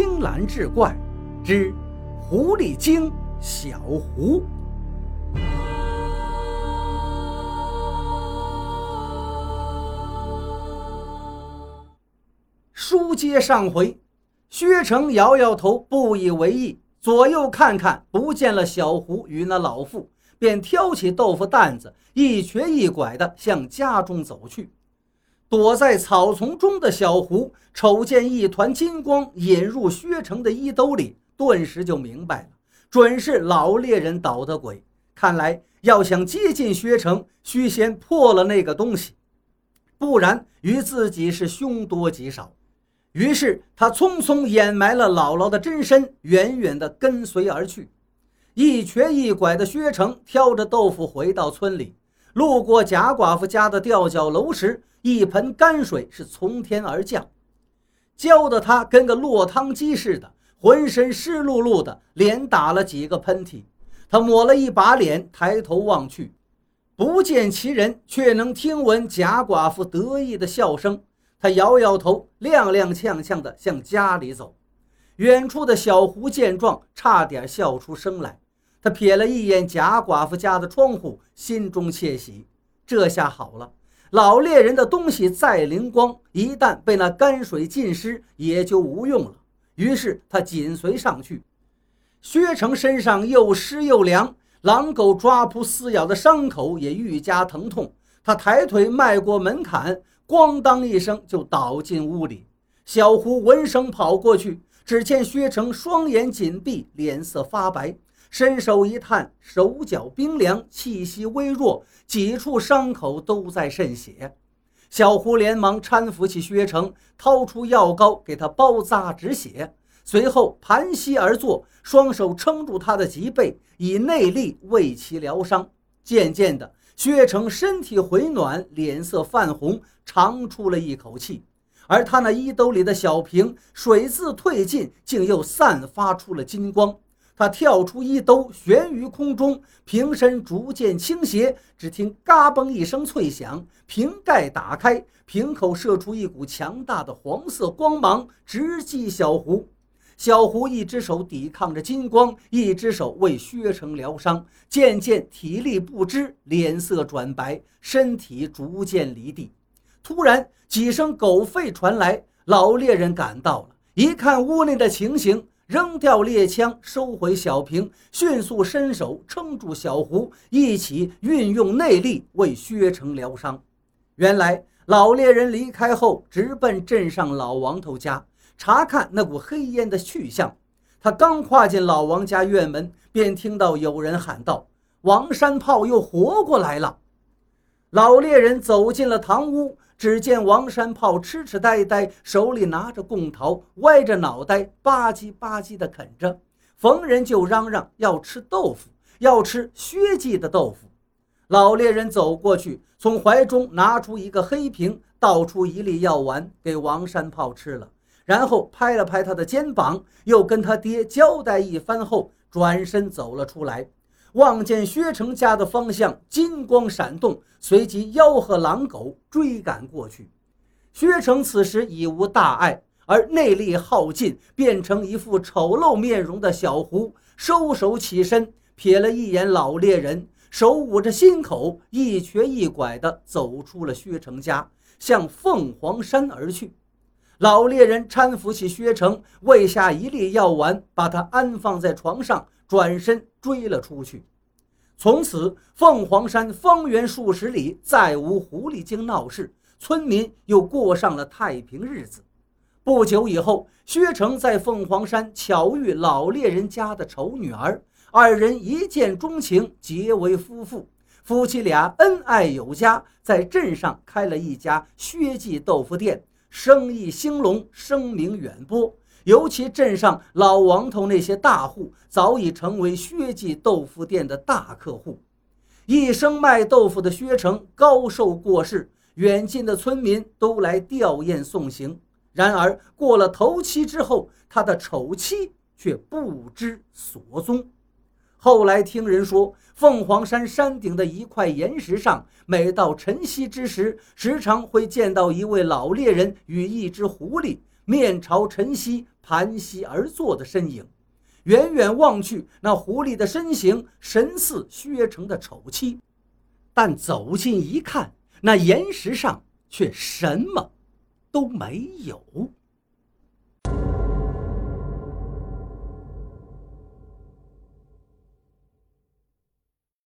青蓝志怪之狐狸精小狐。书接上回，薛成摇摇头，不以为意，左右看看，不见了小狐与那老妇，便挑起豆腐担子，一瘸一拐的向家中走去。躲在草丛中的小胡瞅见一团金光引入薛成的衣兜里，顿时就明白了，准是老猎人捣的鬼。看来要想接近薛成，须先破了那个东西，不然与自己是凶多吉少。于是他匆匆掩埋了姥姥的真身，远远地跟随而去。一瘸一拐的薛成挑着豆腐回到村里，路过贾寡妇家的吊脚楼时。一盆泔水是从天而降，浇得他跟个落汤鸡似的，浑身湿漉漉的，连打了几个喷嚏。他抹了一把脸，抬头望去，不见其人，却能听闻贾寡妇得意的笑声。他摇摇头，踉踉跄跄地向家里走。远处的小胡见状，差点笑出声来。他瞥了一眼贾寡妇家的窗户，心中窃喜，这下好了。老猎人的东西再灵光，一旦被那泔水浸湿，也就无用了。于是他紧随上去。薛成身上又湿又凉，狼狗抓扑撕咬的伤口也愈加疼痛。他抬腿迈过门槛，咣当一声就倒进屋里。小胡闻声跑过去，只见薛成双眼紧闭，脸色发白。伸手一探，手脚冰凉，气息微弱，几处伤口都在渗血。小胡连忙搀扶起薛成，掏出药膏给他包扎止血，随后盘膝而坐，双手撑住他的脊背，以内力为其疗伤。渐渐的，薛成身体回暖，脸色泛红，长出了一口气。而他那衣兜里的小瓶，水渍褪尽，竟又散发出了金光。他跳出衣兜，悬于空中，瓶身逐渐倾斜。只听“嘎嘣”一声脆响，瓶盖打开，瓶口射出一股强大的黄色光芒，直击小胡。小胡一只手抵抗着金光，一只手为薛成疗伤，渐渐体力不支，脸色转白，身体逐渐离地。突然，几声狗吠传来，老猎人赶到了，一看屋内的情形。扔掉猎枪，收回小瓶，迅速伸手撑住小胡，一起运用内力为薛成疗伤。原来老猎人离开后，直奔镇上老王头家查看那股黑烟的去向。他刚跨进老王家院门，便听到有人喊道：“王山炮又活过来了！”老猎人走进了堂屋。只见王山炮痴痴呆呆，手里拿着贡桃，歪着脑袋吧唧吧唧地啃着，逢人就嚷嚷要吃豆腐，要吃薛记的豆腐。老猎人走过去，从怀中拿出一个黑瓶，倒出一粒药丸给王山炮吃了，然后拍了拍他的肩膀，又跟他爹交代一番后，转身走了出来。望见薛成家的方向，金光闪动，随即吆喝狼狗追赶过去。薛成此时已无大碍，而内力耗尽，变成一副丑陋面容的小狐，收手起身，瞥了一眼老猎人，手捂着心口，一瘸一拐地走出了薛成家，向凤凰山而去。老猎人搀扶起薛成，喂下一粒药丸，把他安放在床上。转身追了出去。从此，凤凰山方圆数十里再无狐狸精闹事，村民又过上了太平日子。不久以后，薛成在凤凰山巧遇老猎人家的丑女儿，二人一见钟情，结为夫妇。夫妻俩恩爱有加，在镇上开了一家薛记豆腐店，生意兴隆，声名远播。尤其镇上老王头那些大户，早已成为薛记豆腐店的大客户。一生卖豆腐的薛成高寿过世，远近的村民都来吊唁送行。然而过了头七之后，他的丑妻却不知所踪。后来听人说，凤凰山山顶的一块岩石上，每到晨曦之时，时常会见到一位老猎人与一只狐狸。面朝晨曦盘膝而坐的身影。远远望去，那狐狸的身形神似薛城的丑妻，但走近一看，那岩石上却什么都没有。